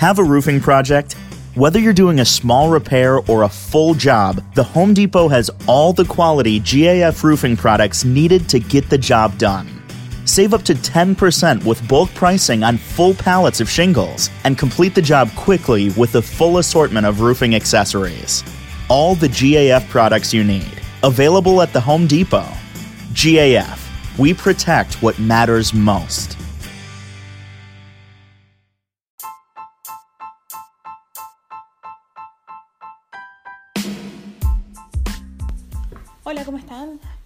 Have a roofing project? Whether you're doing a small repair or a full job, the Home Depot has all the quality GAF roofing products needed to get the job done. Save up to 10% with bulk pricing on full pallets of shingles and complete the job quickly with the full assortment of roofing accessories. All the GAF products you need, available at the Home Depot. GAF, we protect what matters most.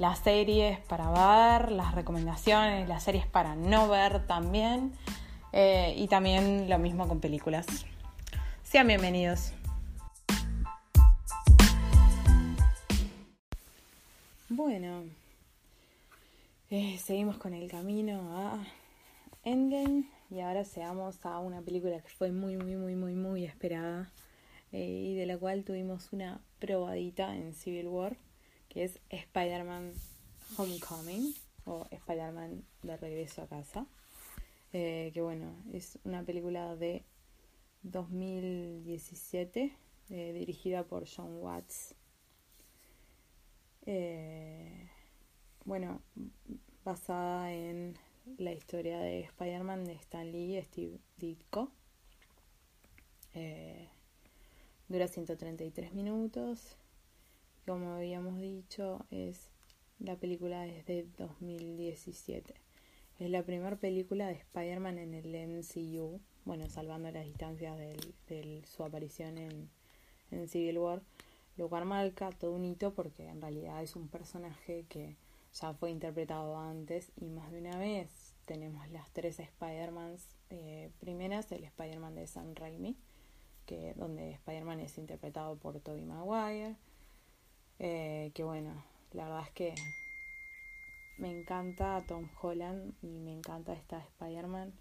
las series para ver, las recomendaciones, las series para no ver también. Eh, y también lo mismo con películas. Sean bienvenidos. Bueno, eh, seguimos con el camino a Endgame y ahora seamos a una película que fue muy, muy, muy, muy, muy esperada eh, y de la cual tuvimos una probadita en Civil War que es Spider-Man Homecoming o Spider-Man de regreso a casa. Eh, que bueno, es una película de 2017 eh, dirigida por John Watts. Eh, bueno, basada en la historia de Spider-Man de Stan Lee y Steve Ditko. dura 133 minutos como habíamos dicho, es la película desde 2017. Es la primera película de Spider-Man en el MCU, bueno, salvando las distancias de su aparición en, en Civil War, lo cual marca todo un hito porque en realidad es un personaje que ya fue interpretado antes y más de una vez tenemos las tres Spider-Mans eh, primeras, el Spider-Man de Sam Raimi, que, donde Spider-Man es interpretado por Tobey Maguire, eh, que bueno, la verdad es que me encanta Tom Holland y me encanta esta Spider-Man.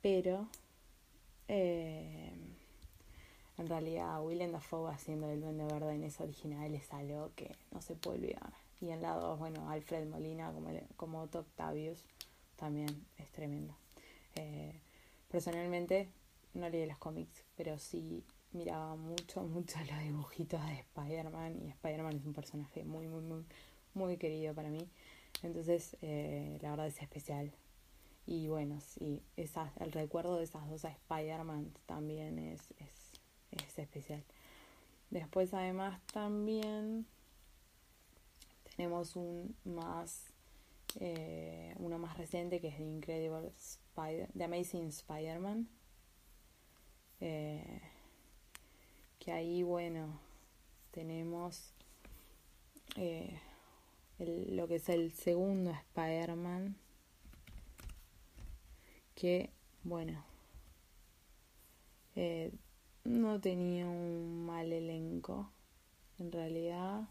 Pero eh, en realidad Willem Dafoe haciendo el Duende Verde en esa original es algo que no se puede olvidar. Y en la 2, bueno, Alfred Molina como, como Otto Octavius también es tremendo. Eh, personalmente no leí los cómics, pero sí miraba mucho, mucho los dibujitos de Spider-Man y Spider-Man es un personaje muy, muy, muy, muy querido para mí. Entonces, eh, la verdad es especial. Y bueno, sí, esa, el recuerdo de esas dos Spider-Man también es, es, es especial. Después, además, también tenemos un más, eh, uno más reciente que es The Incredible Spider, The Amazing Spider-Man. Eh, que ahí, bueno, tenemos eh, lo que es el segundo Spider-Man, que, bueno, eh, no tenía un mal elenco, en realidad.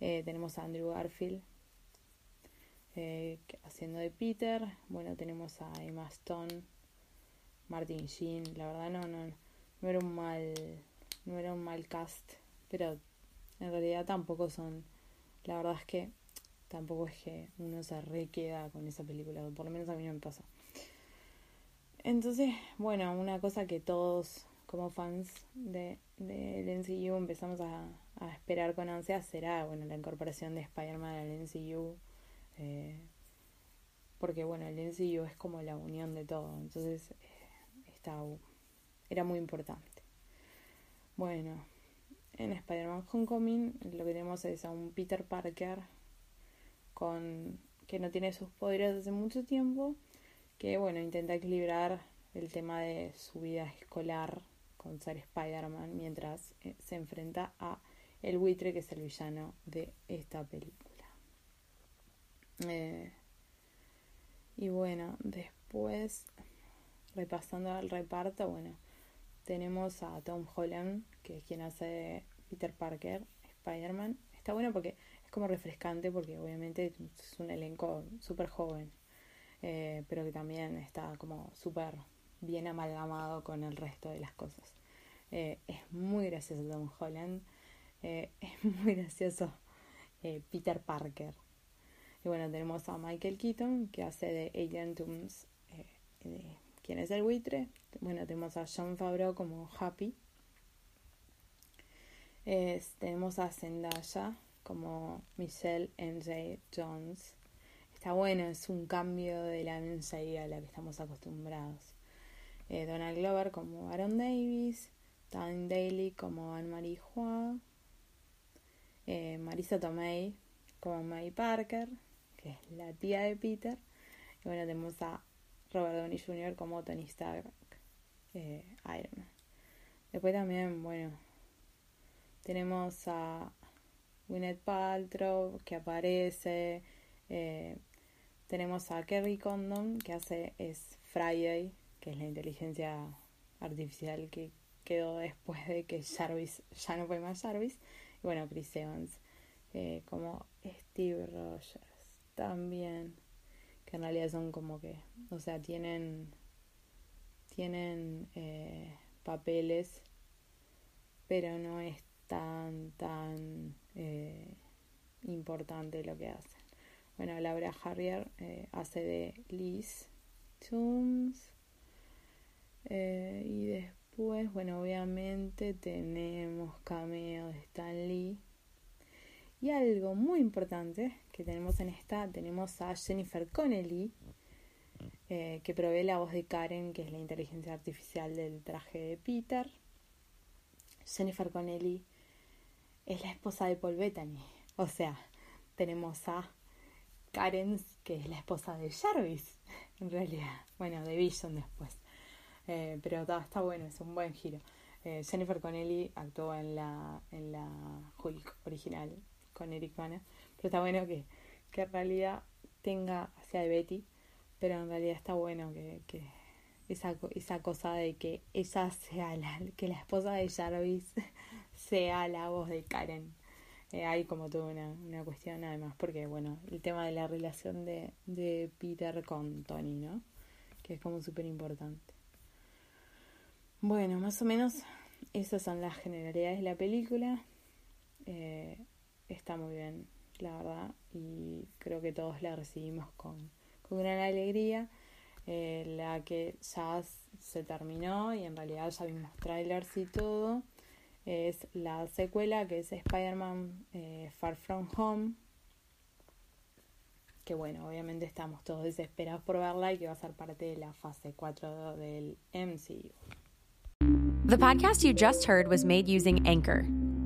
Eh, tenemos a Andrew Garfield haciendo de Peter. Bueno, tenemos a Emma Stone, Martin Sheen. La verdad, no, no, no era un mal no era un mal cast pero en realidad tampoco son la verdad es que tampoco es que uno se requeda con esa película por lo menos a mí no me pasa. Entonces bueno una cosa que todos como fans de, del MCU empezamos a, esperar con ansia será bueno la incorporación de Spider-Man al MCU eh, porque bueno el MCU es como la unión de todo entonces eh, está era muy importante. Bueno, en Spider-Man Homecoming lo que tenemos es a un Peter Parker con que no tiene sus poderes hace mucho tiempo, que bueno, intenta equilibrar el tema de su vida escolar con ser Spider-Man mientras eh, se enfrenta a el buitre que es el villano de esta película. Eh, y bueno, después repasando el reparto, bueno, tenemos a Tom Holland, que es quien hace Peter Parker, Spider-Man. Está bueno porque es como refrescante porque obviamente es un elenco súper joven, eh, pero que también está como súper bien amalgamado con el resto de las cosas. Eh, es muy gracioso Tom Holland, eh, es muy gracioso Peter Parker. Y bueno, tenemos a Michael Keaton que hace de Agent Tooms, quien es el buitre. Bueno, tenemos a John Favreau como Happy tenemos a Zendaya como Michelle NJ Jones. Está bueno, es un cambio de la MJ a la que estamos acostumbrados. Eh, Donald Glover como Aaron Davis, Dan Daly como Anne-Marie Hua, eh, Marisa Tomei como May Parker, que es la tía de Peter. Y bueno, tenemos a Robert Downey Jr. como Tony Stark, eh, Iron Man. Después también, bueno, tenemos a Gwyneth Paltrow que aparece. Eh, tenemos a Kerry Condon que hace es Friday, que es la inteligencia artificial que quedó después de que Jarvis ya no fue más Jarvis. Y bueno, Chris Evans eh, como Steve Rogers también. En realidad son como que, o sea, tienen tienen eh, papeles, pero no es tan, tan eh, importante lo que hacen. Bueno, Laura Harrier eh, hace de Liz Tooms. Eh, y después, bueno, obviamente tenemos cameo de Stan Lee. Y algo muy importante que tenemos en esta, tenemos a Jennifer Connelly, que provee la voz de Karen, que es la inteligencia artificial del traje de Peter. Jennifer Connelly es la esposa de Paul Bettany. O sea, tenemos a Karen, que es la esposa de Jarvis, en realidad. Bueno, de Vision después. Eh, pero está, bueno, es un buen giro. Eh, Jennifer Connelly actuó en la, en la Hulk original con Eric Bana. Pero está bueno que, que en realidad tenga hacia de Betty. Pero en realidad está bueno que, que esa, esa cosa de que esa sea la, que la esposa de Jarvis sea la voz de Karen. Eh, hay como toda una, una, cuestión además, porque bueno, el tema de la relación de, de Peter con Tony, ¿no? Que es como súper importante. Bueno, más o menos esas son las generalidades de la película. Eh, está muy bien, la verdad, y creo que todos la recibimos con, con gran alegría. Eh, la que ya se terminó y en realidad ya vimos trailers y todo es la secuela que es Spider-Man eh, Far From Home. Que bueno, obviamente estamos todos desesperados por verla y que va a ser parte de la fase 4 del MCU. The podcast you just heard was made using Anchor.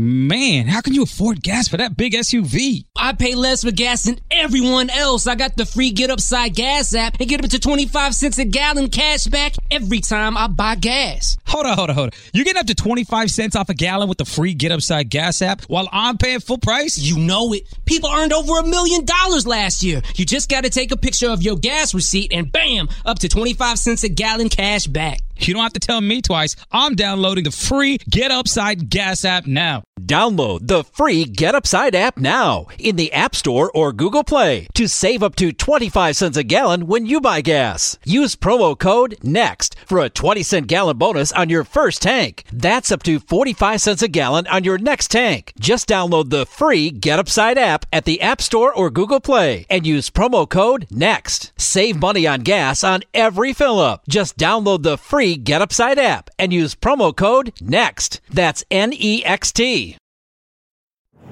Man, how can you afford gas for that big SUV? I pay less for gas than everyone else. I got the free Get Upside Gas app and get up to 25 cents a gallon cash back every time I buy gas. Hold on, hold on, hold on. You're getting up to 25 cents off a gallon with the free Get Upside Gas app while I'm paying full price? You know it. People earned over a million dollars last year. You just got to take a picture of your gas receipt and bam, up to 25 cents a gallon cash back. You don't have to tell me twice. I'm downloading the free Get Upside Gas app now. Download the free Get Upside app now in the App Store or Google Play to save up to 25 cents a gallon when you buy gas. Use promo code NEXT for a 20 cent gallon bonus on your first tank. That's up to 45 cents a gallon on your next tank. Just download the free Get Upside app at the App Store or Google Play and use promo code NEXT. Save money on gas on every fill up. Just download the free Get Upside app and use promo code NEXT. That's N E X T.